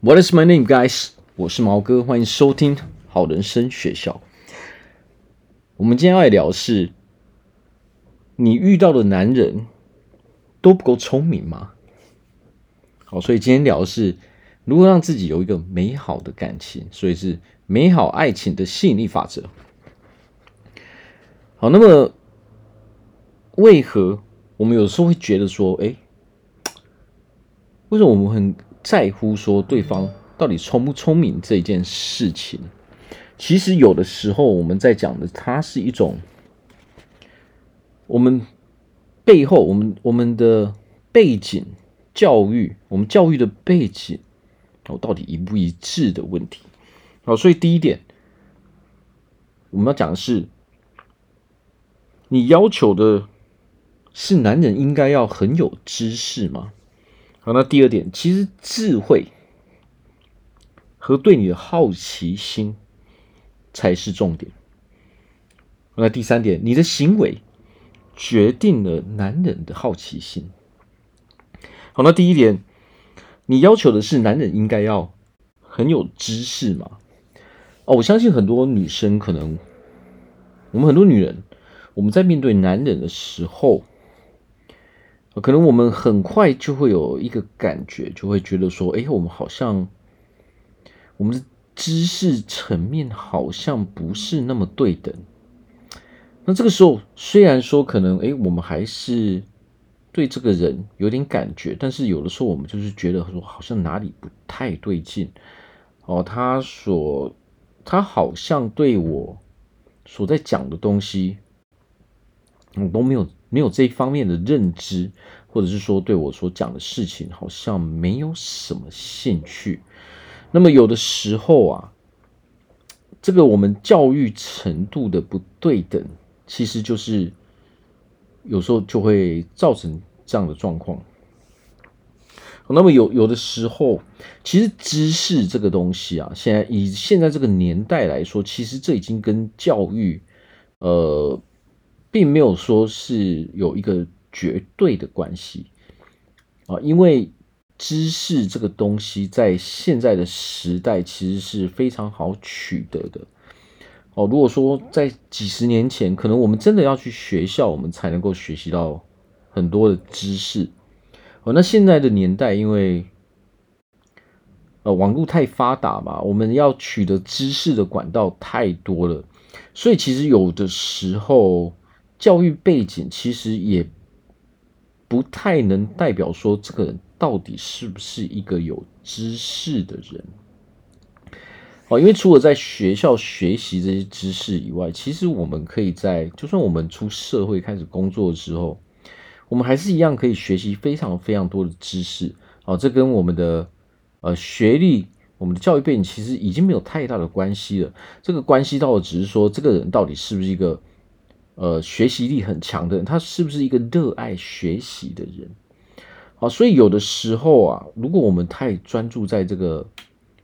What is my name, guys？我是毛哥，欢迎收听好人生学校。我们今天要来聊的是，你遇到的男人都不够聪明吗？好，所以今天聊的是如何让自己有一个美好的感情，所以是美好爱情的吸引力法则。好，那么为何我们有时候会觉得说，哎，为什么我们很在乎说对方到底聪不聪明这件事情？其实有的时候我们在讲的，它是一种我们背后我们我们的背景教育，我们教育的背景哦，到底一不一致的问题。好，所以第一点我们要讲的是，你要求的是男人应该要很有知识吗？好，那第二点，其实智慧和对你的好奇心才是重点。那第三点，你的行为决定了男人的好奇心。好，那第一点，你要求的是男人应该要很有知识吗？哦，我相信很多女生可能，我们很多女人，我们在面对男人的时候。可能我们很快就会有一个感觉，就会觉得说：“哎，我们好像我们的知识层面好像不是那么对等。”那这个时候，虽然说可能哎，我们还是对这个人有点感觉，但是有的时候我们就是觉得说，好像哪里不太对劲哦。他所他好像对我所在讲的东西，我都没有。没有这一方面的认知，或者是说对我所讲的事情好像没有什么兴趣。那么有的时候啊，这个我们教育程度的不对等，其实就是有时候就会造成这样的状况。那么有有的时候，其实知识这个东西啊，现在以现在这个年代来说，其实这已经跟教育，呃。并没有说是有一个绝对的关系啊，因为知识这个东西在现在的时代其实是非常好取得的哦。如果说在几十年前，可能我们真的要去学校，我们才能够学习到很多的知识哦。那现在的年代，因为呃网络太发达嘛，我们要取得知识的管道太多了，所以其实有的时候。教育背景其实也不太能代表说这个人到底是不是一个有知识的人哦，因为除了在学校学习这些知识以外，其实我们可以在就算我们出社会开始工作的时候，我们还是一样可以学习非常非常多的知识哦。这跟我们的呃学历、我们的教育背景其实已经没有太大的关系了。这个关系到的只是说这个人到底是不是一个。呃，学习力很强的人，他是不是一个热爱学习的人？好，所以有的时候啊，如果我们太专注在这个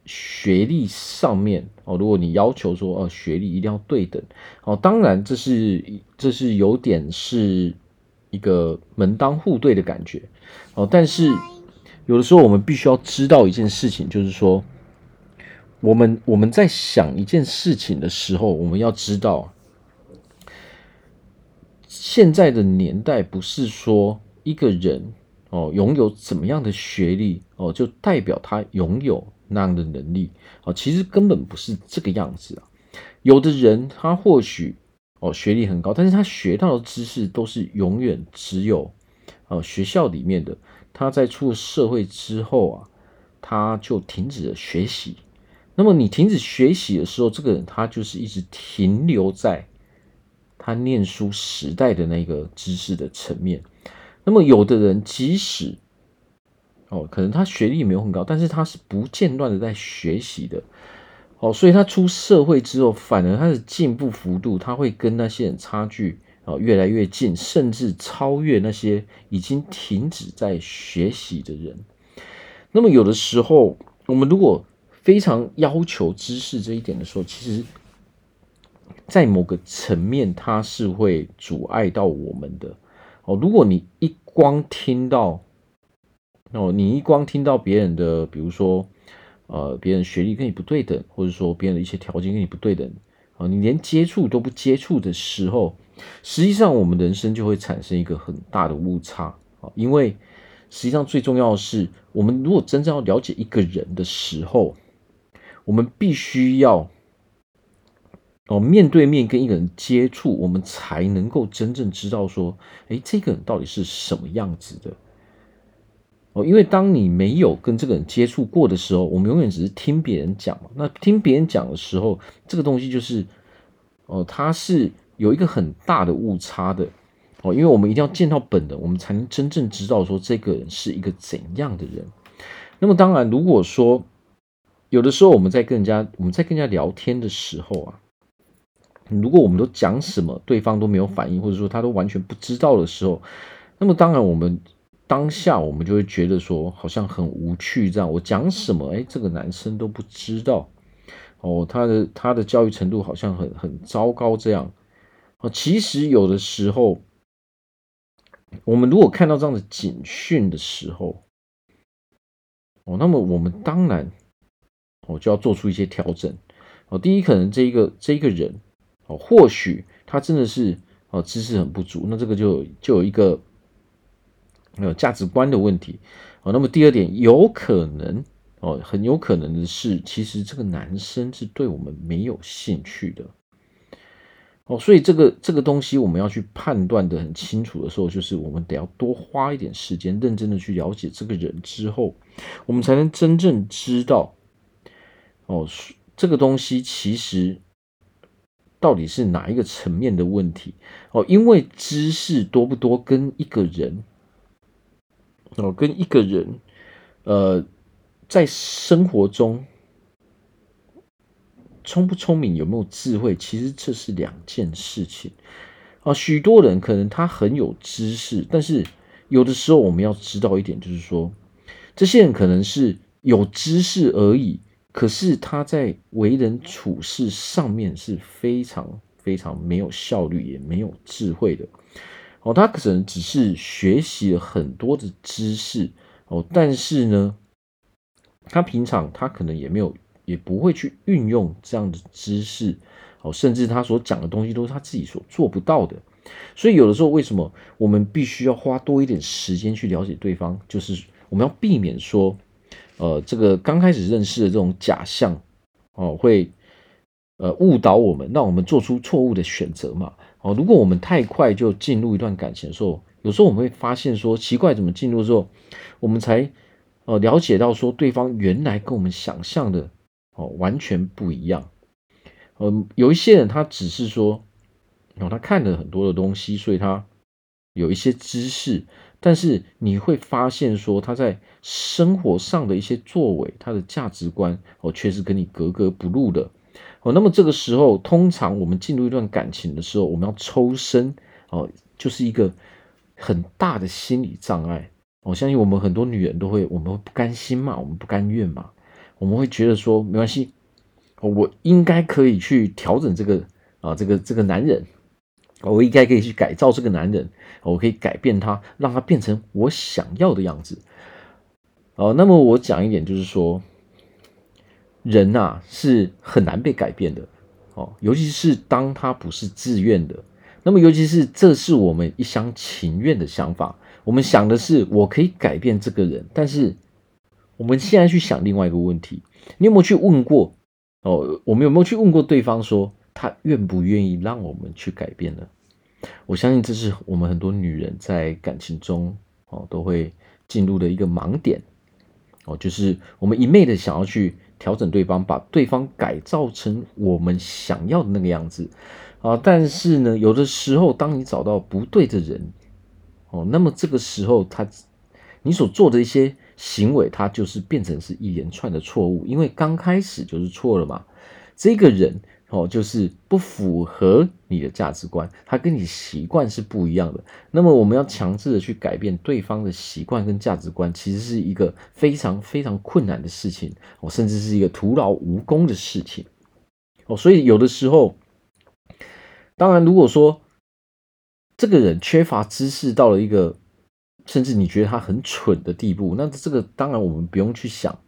学历上面哦，如果你要求说，哦，学历一定要对等，哦，当然这是这是有点是一个门当户对的感觉哦，但是有的时候我们必须要知道一件事情，就是说，我们我们在想一件事情的时候，我们要知道。现在的年代不是说一个人哦拥有怎么样的学历哦就代表他拥有那样的能力哦，其实根本不是这个样子啊。有的人他或许哦学历很高，但是他学到的知识都是永远只有哦学校里面的。他在出了社会之后啊，他就停止了学习。那么你停止学习的时候，这个人他就是一直停留在。他念书时代的那个知识的层面，那么有的人即使哦，可能他学历没有很高，但是他是不间断的在学习的，哦，所以他出社会之后，反而他的进步幅度，他会跟那些人差距哦越来越近，甚至超越那些已经停止在学习的人。那么有的时候，我们如果非常要求知识这一点的时候，其实。在某个层面，它是会阻碍到我们的哦。如果你一光听到哦，你一光听到别人的，比如说，呃，别人学历跟你不对等，或者说别人的一些条件跟你不对等，啊，你连接触都不接触的时候，实际上我们人生就会产生一个很大的误差啊，因为实际上最重要的是，我们如果真正要了解一个人的时候，我们必须要。哦，面对面跟一个人接触，我们才能够真正知道说，诶，这个人到底是什么样子的。哦，因为当你没有跟这个人接触过的时候，我们永远只是听别人讲嘛。那听别人讲的时候，这个东西就是，哦，它是有一个很大的误差的。哦，因为我们一定要见到本人，我们才能真正知道说这个人是一个怎样的人。那么当然，如果说有的时候我们在跟人家我们在跟人家聊天的时候啊。如果我们都讲什么，对方都没有反应，或者说他都完全不知道的时候，那么当然我们当下我们就会觉得说好像很无趣，这样我讲什么，哎，这个男生都不知道，哦，他的他的教育程度好像很很糟糕这样，哦，其实有的时候，我们如果看到这样的警讯的时候，哦，那么我们当然，哦，就要做出一些调整，哦，第一可能这一个这一个人。哦，或许他真的是哦知识很不足，那这个就就有一个呃价值观的问题哦。那么第二点，有可能哦，很有可能的是，其实这个男生是对我们没有兴趣的哦。所以这个这个东西我们要去判断的很清楚的时候，就是我们得要多花一点时间，认真的去了解这个人之后，我们才能真正知道哦，这个东西其实。到底是哪一个层面的问题？哦，因为知识多不多跟一个人，哦，跟一个人，呃，在生活中聪不聪明、有没有智慧，其实这是两件事情。啊，许多人可能他很有知识，但是有的时候我们要知道一点，就是说，这些人可能是有知识而已。可是他在为人处事上面是非常非常没有效率，也没有智慧的。哦，他可能只是学习了很多的知识，哦，但是呢，他平常他可能也没有，也不会去运用这样的知识，哦，甚至他所讲的东西都是他自己所做不到的。所以有的时候，为什么我们必须要花多一点时间去了解对方？就是我们要避免说。呃，这个刚开始认识的这种假象，哦，会呃误导我们，让我们做出错误的选择嘛。哦，如果我们太快就进入一段感情的时候，有时候我们会发现说奇怪，怎么进入之后，我们才呃了解到说对方原来跟我们想象的哦完全不一样。嗯，有一些人他只是说，哦，他看了很多的东西，所以他有一些知识。但是你会发现，说他在生活上的一些作为，他的价值观哦，确实跟你格格不入的哦。那么这个时候，通常我们进入一段感情的时候，我们要抽身哦，就是一个很大的心理障碍。我相信我们很多女人都会，我们会不甘心嘛，我们不甘愿嘛，我们会觉得说没关系，我应该可以去调整这个啊，这个这个男人。我应该可以去改造这个男人，我可以改变他，让他变成我想要的样子。哦，那么我讲一点，就是说，人呐是很难被改变的，哦，尤其是当他不是自愿的。那么，尤其是这是我们一厢情愿的想法，我们想的是我可以改变这个人，但是我们现在去想另外一个问题，你有没有去问过？哦，我们有没有去问过对方说？他愿不愿意让我们去改变呢？我相信这是我们很多女人在感情中哦都会进入的一个盲点哦，就是我们一昧的想要去调整对方，把对方改造成我们想要的那个样子啊。但是呢，有的时候当你找到不对的人哦，那么这个时候他你所做的一些行为，他就是变成是一连串的错误，因为刚开始就是错了嘛。这个人。哦，就是不符合你的价值观，他跟你习惯是不一样的。那么我们要强制的去改变对方的习惯跟价值观，其实是一个非常非常困难的事情，哦，甚至是一个徒劳无功的事情。哦，所以有的时候，当然如果说这个人缺乏知识到了一个甚至你觉得他很蠢的地步，那这个当然我们不用去想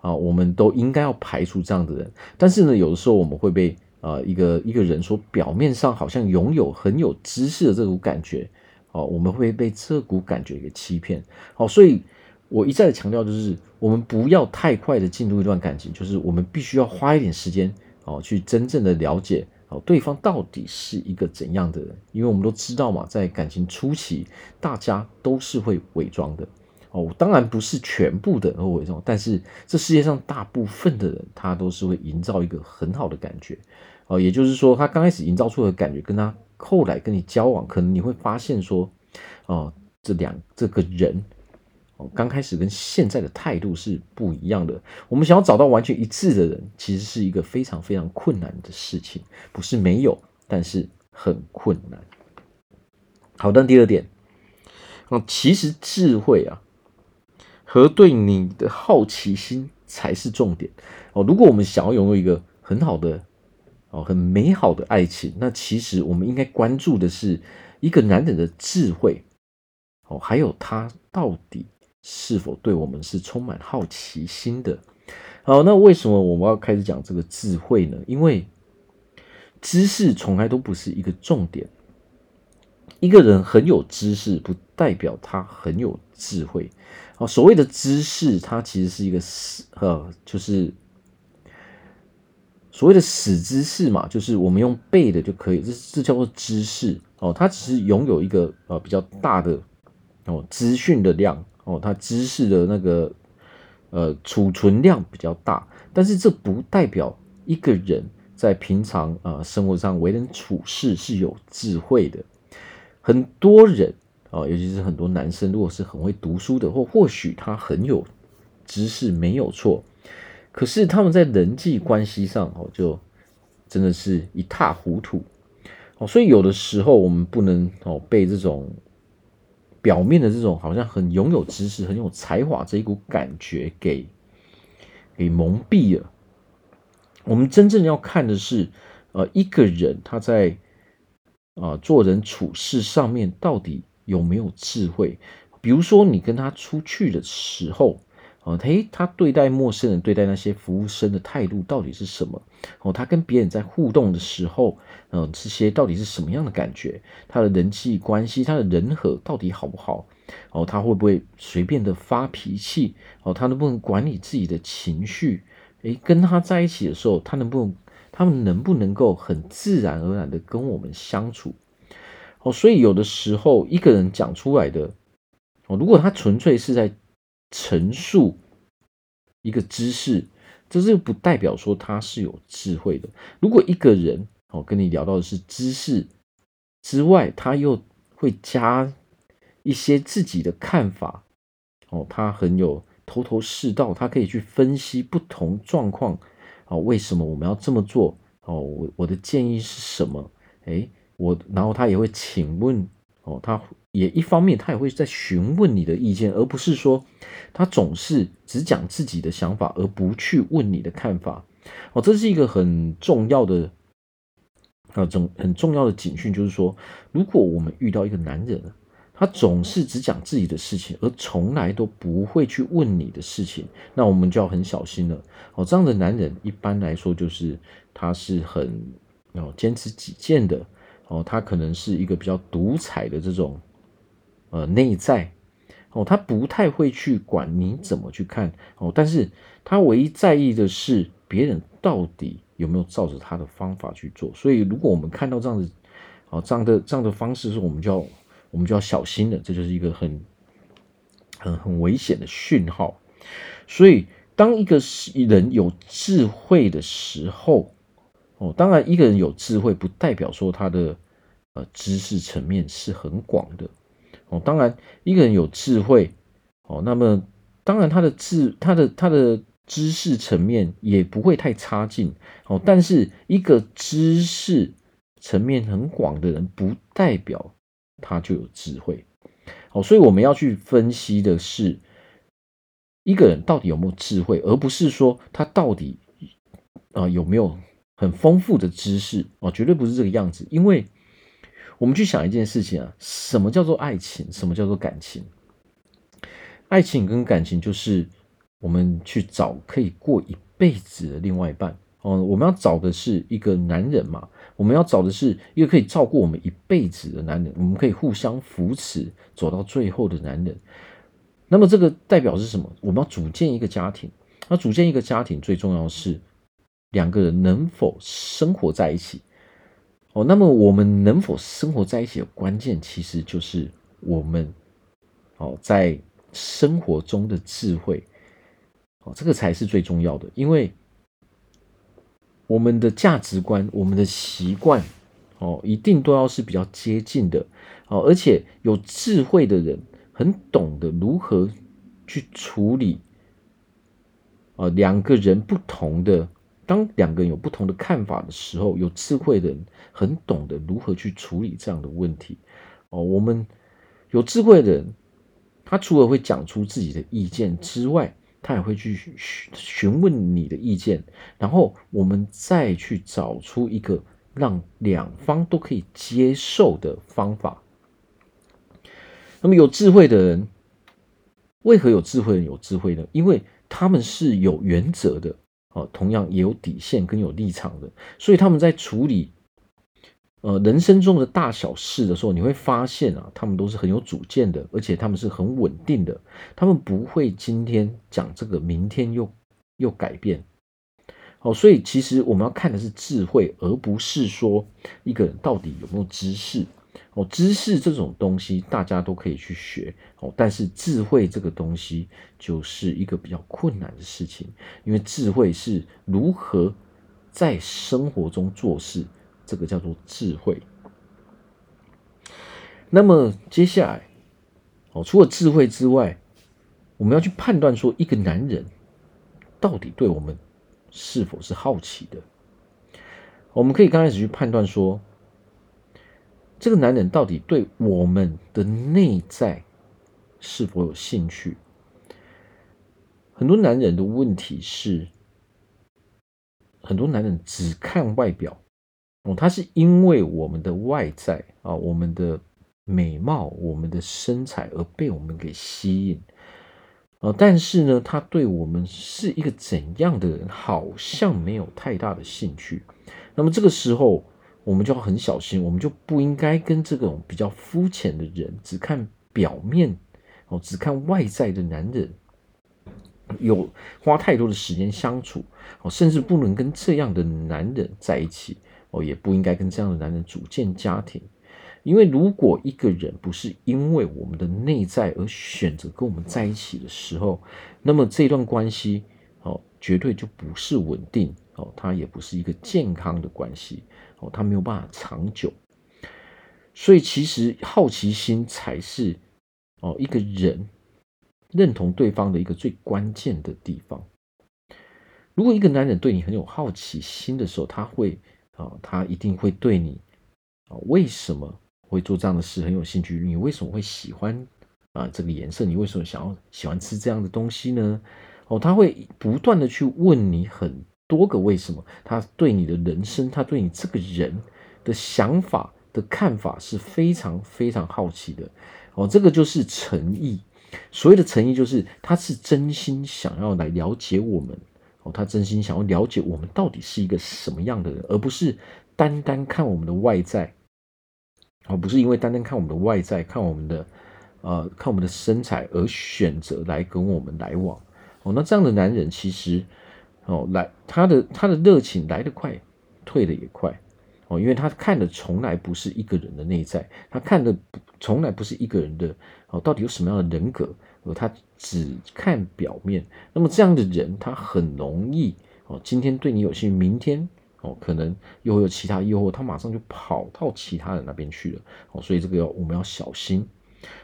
啊，我们都应该要排除这样的人。但是呢，有的时候我们会被啊一个一个人说表面上好像拥有很有知识的这股感觉，哦，我们会被这股感觉给欺骗。好，所以我一再的强调，就是我们不要太快的进入一段感情，就是我们必须要花一点时间哦，去真正的了解。哦，对方到底是一个怎样的人？因为我们都知道嘛，在感情初期，大家都是会伪装的。哦，当然不是全部的人会伪装，但是这世界上大部分的人，他都是会营造一个很好的感觉。哦，也就是说，他刚开始营造出的感觉，跟他后来跟你交往，可能你会发现说，哦，这两这个人。哦刚开始跟现在的态度是不一样的。我们想要找到完全一致的人，其实是一个非常非常困难的事情。不是没有，但是很困难。好的，第二点，其实智慧啊和对你的好奇心才是重点哦。如果我们想要拥有一个很好的哦、很美好的爱情，那其实我们应该关注的是一个男人的智慧哦，还有他到底。是否对我们是充满好奇心的？好，那为什么我们要开始讲这个智慧呢？因为知识从来都不是一个重点。一个人很有知识，不代表他很有智慧。啊，所谓的知识，它其实是一个死，呃，就是所谓的死知识嘛，就是我们用背的就可以，这这叫做知识哦。它只是拥有一个呃比较大的哦资讯的量。哦，他知识的那个呃储存量比较大，但是这不代表一个人在平常啊、生活上为人处事是有智慧的。很多人啊、尤其是很多男生，如果是很会读书的，或或许他很有知识没有错，可是他们在人际关系上哦，就真的是一塌糊涂哦。所以有的时候我们不能哦被这种。表面的这种好像很拥有知识、很有才华这一股感觉给给蒙蔽了。我们真正要看的是，呃，一个人他在啊、做人处事上面到底有没有智慧。比如说，你跟他出去的时候。哦，他他对待陌生人、对待那些服务生的态度到底是什么？哦，他跟别人在互动的时候，嗯，这些到底是什么样的感觉？他的人际关系、他的人和到底好不好？哦，他会不会随便的发脾气？哦，他能不能管理自己的情绪？诶，跟他在一起的时候，他能不能，他们能不能够很自然而然的跟我们相处？哦，所以有的时候一个人讲出来的，哦，如果他纯粹是在。陈述一个知识，这是不代表说他是有智慧的。如果一个人哦跟你聊到的是知识之外，他又会加一些自己的看法哦，他很有头头是道，他可以去分析不同状况哦，为什么我们要这么做哦？我我的建议是什么？诶，我然后他也会请问哦，他。也一方面，他也会在询问你的意见，而不是说他总是只讲自己的想法，而不去问你的看法。哦，这是一个很重要的啊，重很重要的警讯，就是说，如果我们遇到一个男人，他总是只讲自己的事情，而从来都不会去问你的事情，那我们就要很小心了。哦，这样的男人一般来说就是他是很哦坚持己见的，哦，他可能是一个比较独裁的这种。呃，内在哦，他不太会去管你怎么去看哦，但是他唯一在意的是别人到底有没有照着他的方法去做。所以，如果我们看到这样子哦，这样的这样的方式，是我们就要我们就要小心了，这就是一个很很很危险的讯号。所以，当一个人有智慧的时候，哦，当然，一个人有智慧不代表说他的呃知识层面是很广的。哦，当然，一个人有智慧，哦，那么当然他的智，他的他的知识层面也不会太差劲，哦，但是一个知识层面很广的人，不代表他就有智慧，哦，所以我们要去分析的是一个人到底有没有智慧，而不是说他到底啊、有没有很丰富的知识，哦，绝对不是这个样子，因为。我们去想一件事情啊，什么叫做爱情？什么叫做感情？爱情跟感情就是我们去找可以过一辈子的另外一半哦。我们要找的是一个男人嘛，我们要找的是一个可以照顾我们一辈子的男人，我们可以互相扶持走到最后的男人。那么这个代表是什么？我们要组建一个家庭。那组建一个家庭最重要是两个人能否生活在一起。哦，那么我们能否生活在一起的关键，其实就是我们哦在生活中的智慧。哦，这个才是最重要的，因为我们的价值观、我们的习惯，哦，一定都要是比较接近的。哦，而且有智慧的人。很懂得如何去处理啊，两个人不同的，当两个人有不同的看法的时候，有智慧的人很懂得如何去处理这样的问题哦。我们有智慧的人，他除了会讲出自己的意见之外，他也会去询询问你的意见，然后我们再去找出一个让两方都可以接受的方法。那么有智慧的人，为何有智慧人有智慧呢？因为他们是有原则的，哦，同样也有底线跟有立场的，所以他们在处理呃人生中的大小事的时候，你会发现啊，他们都是很有主见的，而且他们是很稳定的，他们不会今天讲这个，明天又又改变。哦，所以其实我们要看的是智慧，而不是说一个人到底有没有知识。哦，知识这种东西大家都可以去学哦，但是智慧这个东西就是一个比较困难的事情，因为智慧是如何在生活中做事，这个叫做智慧。那么接下来，哦，除了智慧之外，我们要去判断说一个男人到底对我们是否是好奇的。我们可以刚开始去判断说。这个男人到底对我们的内在是否有兴趣？很多男人的问题是，很多男人只看外表哦，他是因为我们的外在啊，我们的美貌、我们的身材而被我们给吸引啊，但是呢，他对我们是一个怎样的人，好像没有太大的兴趣。那么这个时候。我们就要很小心，我们就不应该跟这种比较肤浅的人，只看表面哦，只看外在的男人，有花太多的时间相处哦，甚至不能跟这样的男人在一起哦，也不应该跟这样的男人组建家庭，因为如果一个人不是因为我们的内在而选择跟我们在一起的时候，那么这段关系哦，绝对就不是稳定哦，它也不是一个健康的关系。哦，他没有办法长久，所以其实好奇心才是哦一个人认同对方的一个最关键的地方。如果一个男人对你很有好奇心的时候，他会啊，他一定会对你啊，为什么会做这样的事很有兴趣？你为什么会喜欢啊这个颜色？你为什么想要喜欢吃这样的东西呢？哦，他会不断的去问你很。多个为什么？他对你的人生，他对你这个人的想法的看法是非常非常好奇的哦。这个就是诚意。所谓的诚意，就是他是真心想要来了解我们哦。他真心想要了解我们到底是一个什么样的人，而不是单单看我们的外在，而不是因为单单看我们的外在，看我们的呃，看我们的身材而选择来跟我们来往哦。那这样的男人其实。哦，来，他的他的热情来得快，退得也快，哦，因为他看的从来不是一个人的内在，他看的从来不是一个人的哦，到底有什么样的人格，哦，他只看表面。那么这样的人，他很容易哦，今天对你有兴趣，明天哦，可能又会有其他诱惑，他马上就跑到其他人那边去了，哦，所以这个要我们要小心，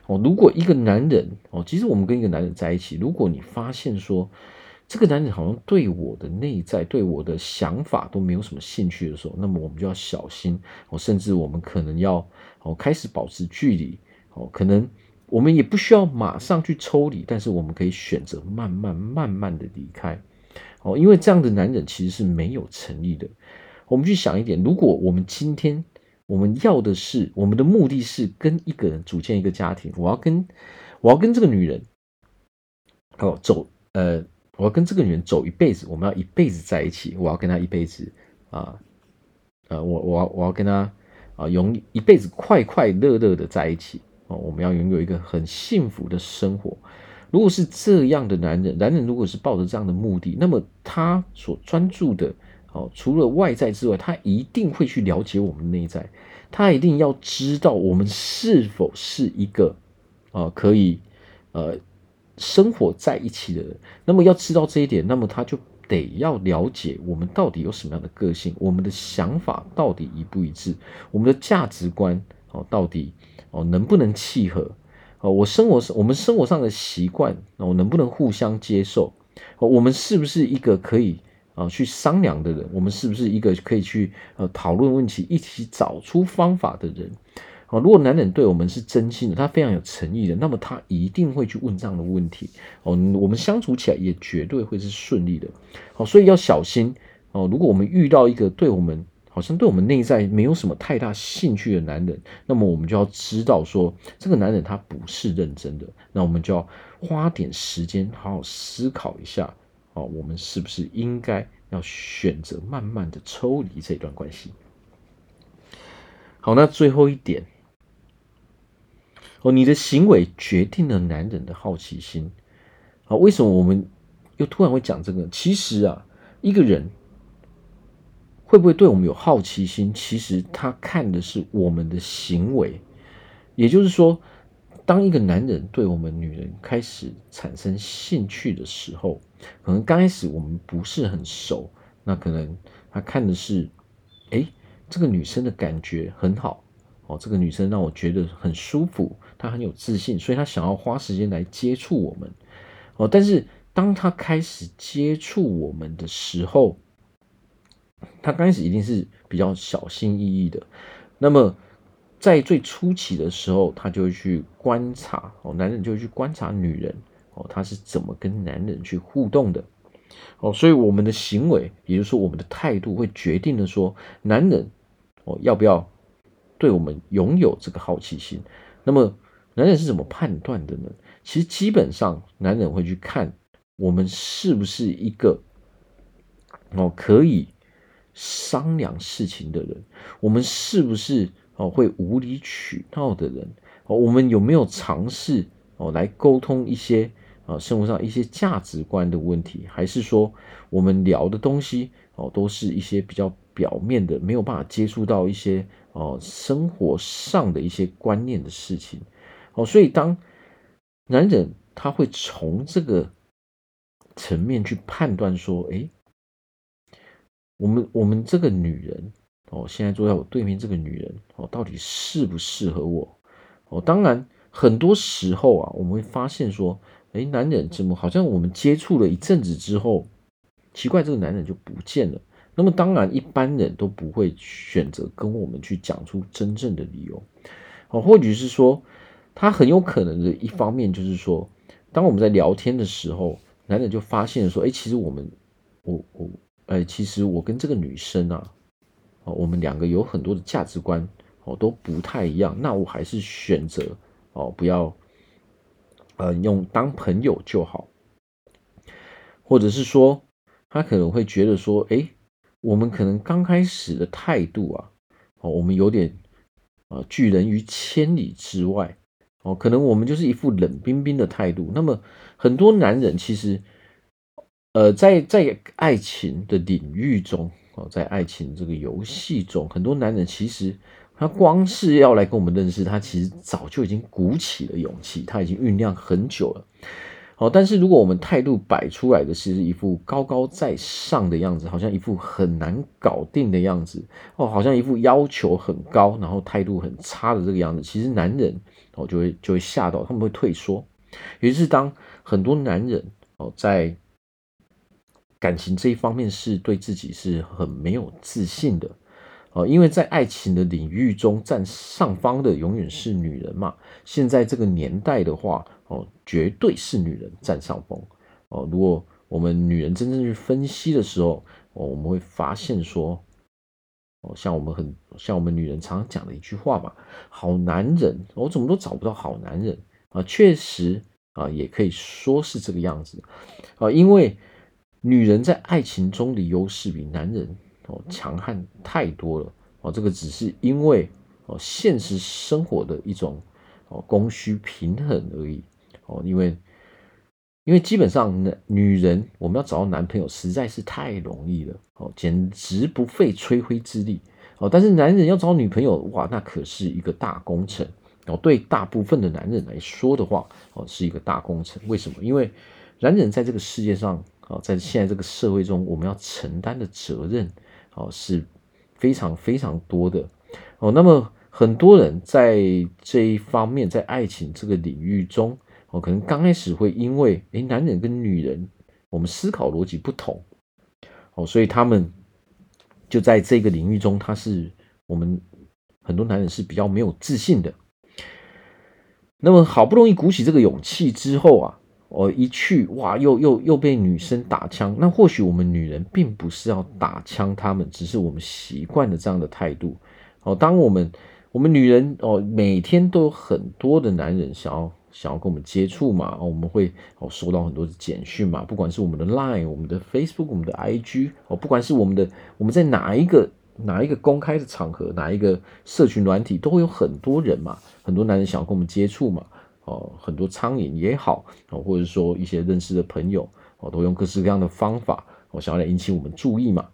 哦，如果一个男人哦，其实我们跟一个男人在一起，如果你发现说。这个男人好像对我的内在、对我的想法都没有什么兴趣的时候，那么我们就要小心哦，甚至我们可能要哦开始保持距离哦，可能我们也不需要马上去抽离，但是我们可以选择慢慢、慢慢的离开哦，因为这样的男人其实是没有诚意的。我们去想一点，如果我们今天我们要的是我们的目的是跟一个人组建一个家庭，我要跟我要跟这个女人。哦，走，呃，我要跟这个女人走一辈子，我们要一辈子在一起，我要跟她一辈子啊，呃，我我要我要跟她啊，永一辈子快快乐乐的在一起哦，我们要拥有一个很幸福的生活。如果是这样的男人，男人如果是抱着这样的目的，那么他所专注的哦，除了外在之外，他一定会去了解我们内在，他一定要知道我们是否是一个啊可以呃。生活在一起的人，那么要知道这一点，那么他就得要了解我们到底有什么样的个性，我们的想法到底一不一致，我们的价值观哦到底哦能不能契合哦，我生活上我们生活上的习惯哦能不能互相接受，我们是不是一个可以啊去商量的人，我们是不是一个可以去呃讨论问题，一起找出方法的人。如果男人对我们是真心的，他非常有诚意的，那么他一定会去问这样的问题哦。我们相处起来也绝对会是顺利的。好，所以要小心哦。如果我们遇到一个对我们好像对我们内在没有什么太大兴趣的男人，那么我们就要知道说，这个男人他不是认真的。那我们就要花点时间好好思考一下哦，我们是不是应该要选择慢慢的抽离这段关系？好，那最后一点。哦，你的行为决定了男人的好奇心。啊，为什么我们又突然会讲这个？其实啊，一个人会不会对我们有好奇心，其实他看的是我们的行为。也就是说，当一个男人对我们女人开始产生兴趣的时候，可能刚开始我们不是很熟，那可能他看的是，哎，这个女生的感觉很好。哦，这个女生让我觉得很舒服。他很有自信，所以他想要花时间来接触我们哦。但是当他开始接触我们的时候，他刚开始一定是比较小心翼翼的。那么在最初期的时候，他就会去观察哦，男人就会去观察女人哦，他是怎么跟男人去互动的哦。所以我们的行为，也就是说我们的态度，会决定了说男人哦要不要对我们拥有这个好奇心。那么。男人是怎么判断的呢？其实基本上，男人会去看我们是不是一个哦可以商量事情的人，我们是不是哦会无理取闹的人，哦我们有没有尝试哦来沟通一些啊生活上一些价值观的问题，还是说我们聊的东西哦都是一些比较表面的，没有办法接触到一些哦生活上的一些观念的事情。哦，所以当男人他会从这个层面去判断说，哎，我们我们这个女人哦，现在坐在我对面这个女人哦，到底适不适合我？哦，当然很多时候啊，我们会发现说，哎，男人怎么好像我们接触了一阵子之后，奇怪，这个男人就不见了。那么当然，一般人都不会选择跟我们去讲出真正的理由，哦，或许是说。他很有可能的一方面就是说，当我们在聊天的时候，男人就发现说：“哎，其实我们，我我，哎，其实我跟这个女生啊，哦，我们两个有很多的价值观哦都不太一样。那我还是选择哦不要，呃，用当朋友就好。或者是说，他可能会觉得说：哎，我们可能刚开始的态度啊，哦，我们有点啊拒人于千里之外。”哦，可能我们就是一副冷冰冰的态度。那么很多男人其实，呃，在在爱情的领域中，哦，在爱情这个游戏中，很多男人其实他光是要来跟我们认识，他其实早就已经鼓起了勇气，他已经酝酿很久了。好，但是如果我们态度摆出来的是一副高高在上的样子，好像一副很难搞定的样子，哦，好像一副要求很高，然后态度很差的这个样子，其实男人哦就会就会吓到，他们会退缩。于是当很多男人哦在感情这一方面是对自己是很没有自信的。哦，因为在爱情的领域中占上方的永远是女人嘛。现在这个年代的话，哦，绝对是女人占上风。哦，如果我们女人真正去分析的时候，哦，我们会发现说，哦，像我们很像我们女人常常讲的一句话嘛，好男人，我怎么都找不到好男人啊。确实，啊，也可以说是这个样子啊，因为女人在爱情中的优势比男人哦强悍太多了哦，这个只是因为哦现实生活的一种哦供需平衡而已哦，因为因为基本上呢，女人我们要找到男朋友实在是太容易了哦，简直不费吹灰之力哦，但是男人要找女朋友哇，那可是一个大工程。哦，对大部分的男人来说的话，哦，是一个大工程。为什么？因为男人在这个世界上，哦，在现在这个社会中，我们要承担的责任，哦，是非常非常多的。哦，那么很多人在这一方面，在爱情这个领域中，哦，可能刚开始会因为，诶，男人跟女人，我们思考逻辑不同，哦，所以他们就在这个领域中，他是我们很多男人是比较没有自信的。那么好不容易鼓起这个勇气之后啊，我一去哇，又又又被女生打枪。那或许我们女人并不是要打枪他们，只是我们习惯了这样的态度。哦，当我们我们女人哦，每天都有很多的男人想要想要跟我们接触嘛，哦，我们会哦收到很多的简讯嘛，不管是我们的 Line、我们的 Facebook、我们的 IG 哦，不管是我们的我们在哪一个。哪一个公开的场合，哪一个社群软体，都会有很多人嘛，很多男人想要跟我们接触嘛，哦，很多苍蝇也好，哦，或者说一些认识的朋友，哦，都用各式各样的方法，哦，想要来引起我们注意嘛，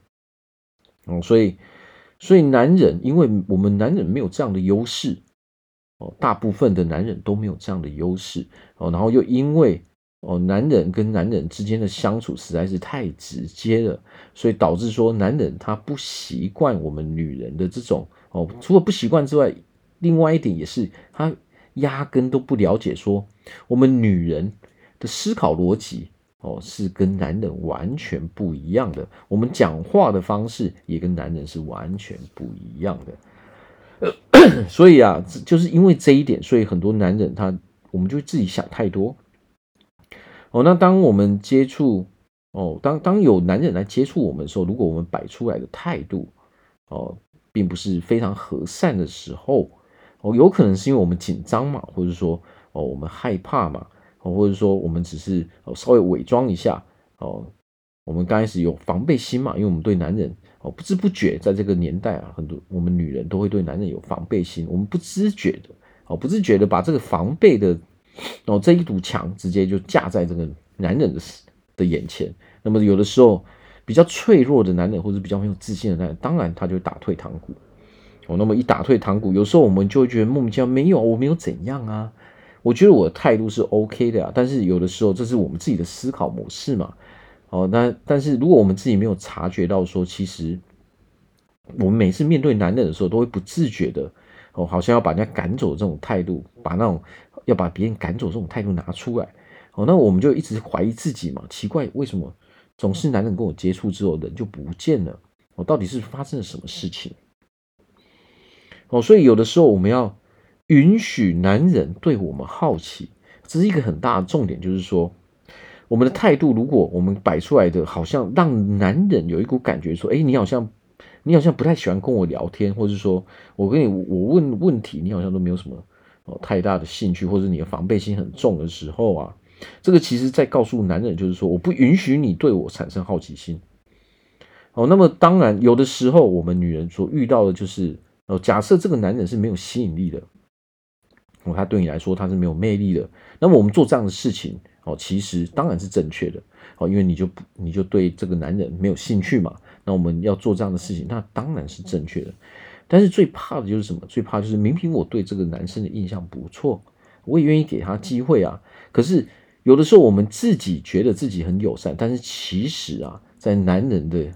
哦，所以，所以男人，因为我们男人没有这样的优势，哦，大部分的男人都没有这样的优势，哦，然后又因为。哦，男人跟男人之间的相处实在是太直接了，所以导致说男人他不习惯我们女人的这种哦，除了不习惯之外，另外一点也是他压根都不了解说我们女人的思考逻辑哦是跟男人完全不一样的，我们讲话的方式也跟男人是完全不一样的，所以啊，就是因为这一点，所以很多男人他我们就自己想太多。哦，那当我们接触哦，当当有男人来接触我们的时候，如果我们摆出来的态度哦，并不是非常和善的时候，哦，有可能是因为我们紧张嘛，或者说哦，我们害怕嘛，哦，或者说我们只是哦稍微伪装一下哦，我们刚开始有防备心嘛，因为我们对男人哦不知不觉在这个年代啊，很多我们女人都会对男人有防备心，我们不知觉的哦，不自觉的把这个防备的。哦这一堵墙直接就架在这个男人的的眼前。那么有的时候比较脆弱的男人，或者比较没有自信的男人，当然他就打退堂鼓。哦，那么一打退堂鼓，有时候我们就会觉得莫名其妙，没有，我没有怎样啊。我觉得我的态度是 OK 的啊。但是有的时候这是我们自己的思考模式嘛。哦，那但是如果我们自己没有察觉到说，其实我们每次面对男人的时候，都会不自觉的哦，好像要把人家赶走这种态度，把那种。要把别人赶走这种态度拿出来，哦，那我们就一直怀疑自己嘛，奇怪，为什么总是男人跟我接触之后人就不见了？哦，到底是发生了什么事情？哦，所以有的时候我们要允许男人对我们好奇，这是一个很大的重点，就是说我们的态度，如果我们摆出来的好像让男人有一股感觉说，哎，你好像你好像不太喜欢跟我聊天，或者说我跟你我问问题，你好像都没有什么。太大的兴趣，或者你的防备心很重的时候啊，这个其实在告诉男人，就是说我不允许你对我产生好奇心。哦，那么当然有的时候我们女人所遇到的就是，哦，假设这个男人是没有吸引力的，哦，他对你来说他是没有魅力的，那么我们做这样的事情，哦，其实当然是正确的，哦，因为你就不你就对这个男人没有兴趣嘛，那我们要做这样的事情，那当然是正确的。但是最怕的就是什么？最怕就是明明我对这个男生的印象不错，我也愿意给他机会啊。可是有的时候我们自己觉得自己很友善，但是其实啊，在男人的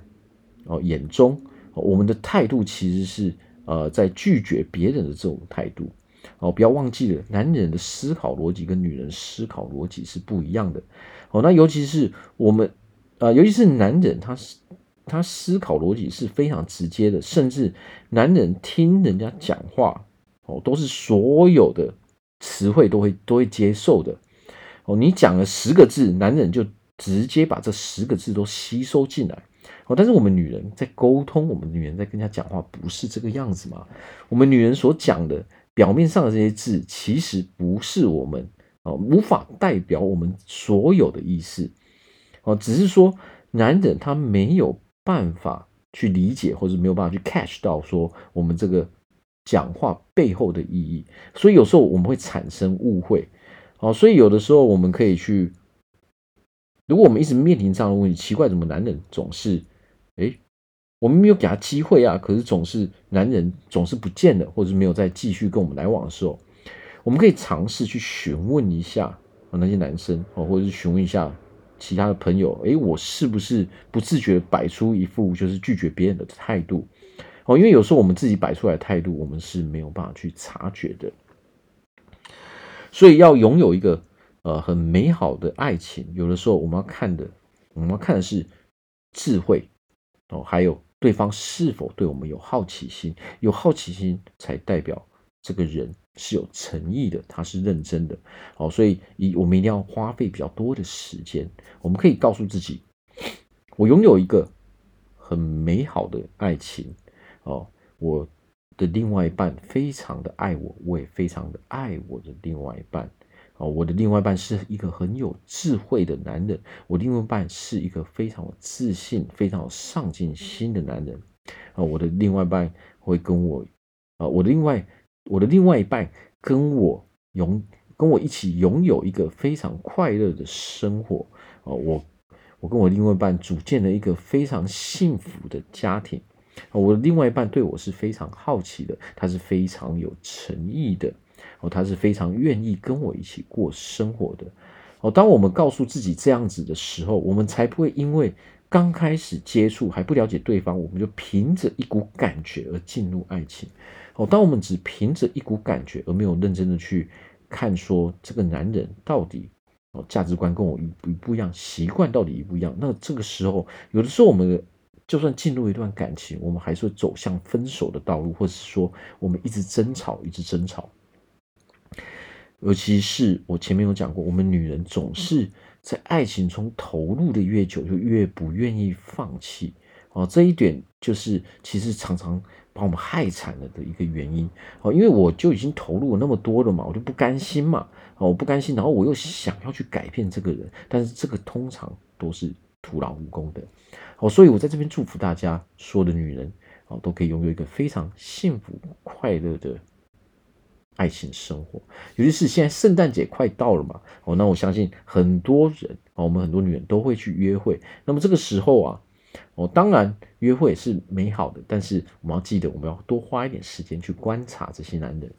哦眼中，我们的态度其实是呃在拒绝别人的这种态度。哦，不要忘记了，男人的思考逻辑跟女人思考逻辑是不一样的。哦，那尤其是我们啊，尤其是男人，他是。他思考逻辑是非常直接的，甚至男人听人家讲话哦，都是所有的词汇都会都会接受的哦。你讲了十个字，男人就直接把这十个字都吸收进来哦。但是我们女人在沟通，我们女人在跟人家讲话，不是这个样子吗？我们女人所讲的表面上的这些字，其实不是我们哦，无法代表我们所有的意思。哦，只是说男人他没有办法去理解，或者没有办法去 catch 到说我们这个讲话背后的意义，所以有时候我们会产生误会。哦，所以有的时候我们可以去，如果我们一直面临这样的问题，奇怪，怎么男人总是诶，我们没有给他机会啊，可是总是男人总是不见了，或者是没有再继续跟我们来往的时候。我们可以尝试去询问一下那些男生哦，或者是询问一下其他的朋友，诶，我是不是不自觉摆出一副就是拒绝别人的态度哦？因为有时候我们自己摆出来的态度，我们是没有办法去察觉的。所以要拥有一个呃很美好的爱情，有的时候我们要看的，我们要看的是智慧哦，还有对方是否对我们有好奇心，有好奇心才代表这个人。是有诚意的，他是认真的，好，所以以我们一定要花费比较多的时间。我们可以告诉自己，我拥有一个很美好的爱情，哦，我的另外一半非常的爱我，我也非常的爱我的另外一半，我的另外一半是一个很有智慧的男人，我另外一半是一个非常有自信、非常有上进心的男人，啊，我的另外一半会跟我，啊，我的另外。我的另外一半跟我拥跟我一起拥有一个非常快乐的生活啊，我我跟我另外一半组建了一个非常幸福的家庭啊，我的另外一半对我是非常好奇的，他是非常有诚意的哦，他是非常愿意跟我一起过生活的哦。当我们告诉自己这样子的时候，我们才不会因为刚开始接触还不了解对方，我们就凭着一股感觉而进入爱情。哦，当我们只凭着一股感觉，而没有认真的去看，说这个男人到底哦价值观跟我一不不一样，习惯到底一不一样，那这个时候，有的时候我们就算进入一段感情，我们还是会走向分手的道路，或者是说我们一直争吵，一直争吵。尤其是我前面有讲过，我们女人总是在爱情中投入的越久，就越不愿意放弃。哦，这一点就是其实常常。把我们害惨了的一个原因哦，因为我就已经投入了那么多了嘛，我就不甘心嘛，哦，我不甘心，然后我又想要去改变这个人，但是这个通常都是徒劳无功的，哦，所以我在这边祝福大家，所有的女人哦，都可以拥有一个非常幸福快乐的爱情生活。尤其是现在圣诞节快到了嘛，哦，那我相信很多人哦，我们很多女人都会去约会，那么这个时候啊。哦，当然约会是美好的，但是我们要记得，我们要多花一点时间去观察这些男人。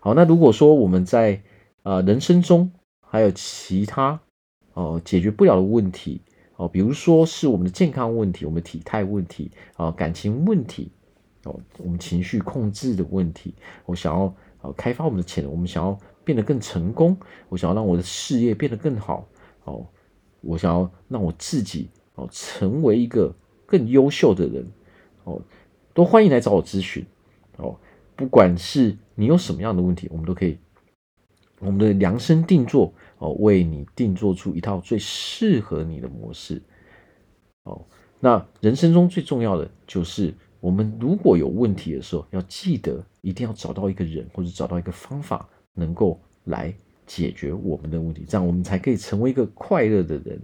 好，那如果说我们在呃人生中还有其他哦、呃、解决不了的问题哦、比如说是我们的健康问题、我们体态问题啊、感情问题哦、我们情绪控制的问题，我想要呃开发我们的潜能，我们想要变得更成功，我想要让我的事业变得更好哦、我想要让我自己哦。成为一个更优秀的人哦，都欢迎来找我咨询哦。不管是你有什么样的问题，我们都可以，我们的量身定做哦，为你定做出一套最适合你的模式哦。那人生中最重要的就是，我们如果有问题的时候，要记得一定要找到一个人或者找到一个方法，能够来解决我们的问题，这样我们才可以成为一个快乐的人。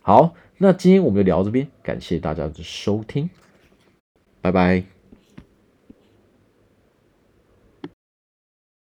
好，那今天我们就聊这边，感谢大家的收听，拜拜。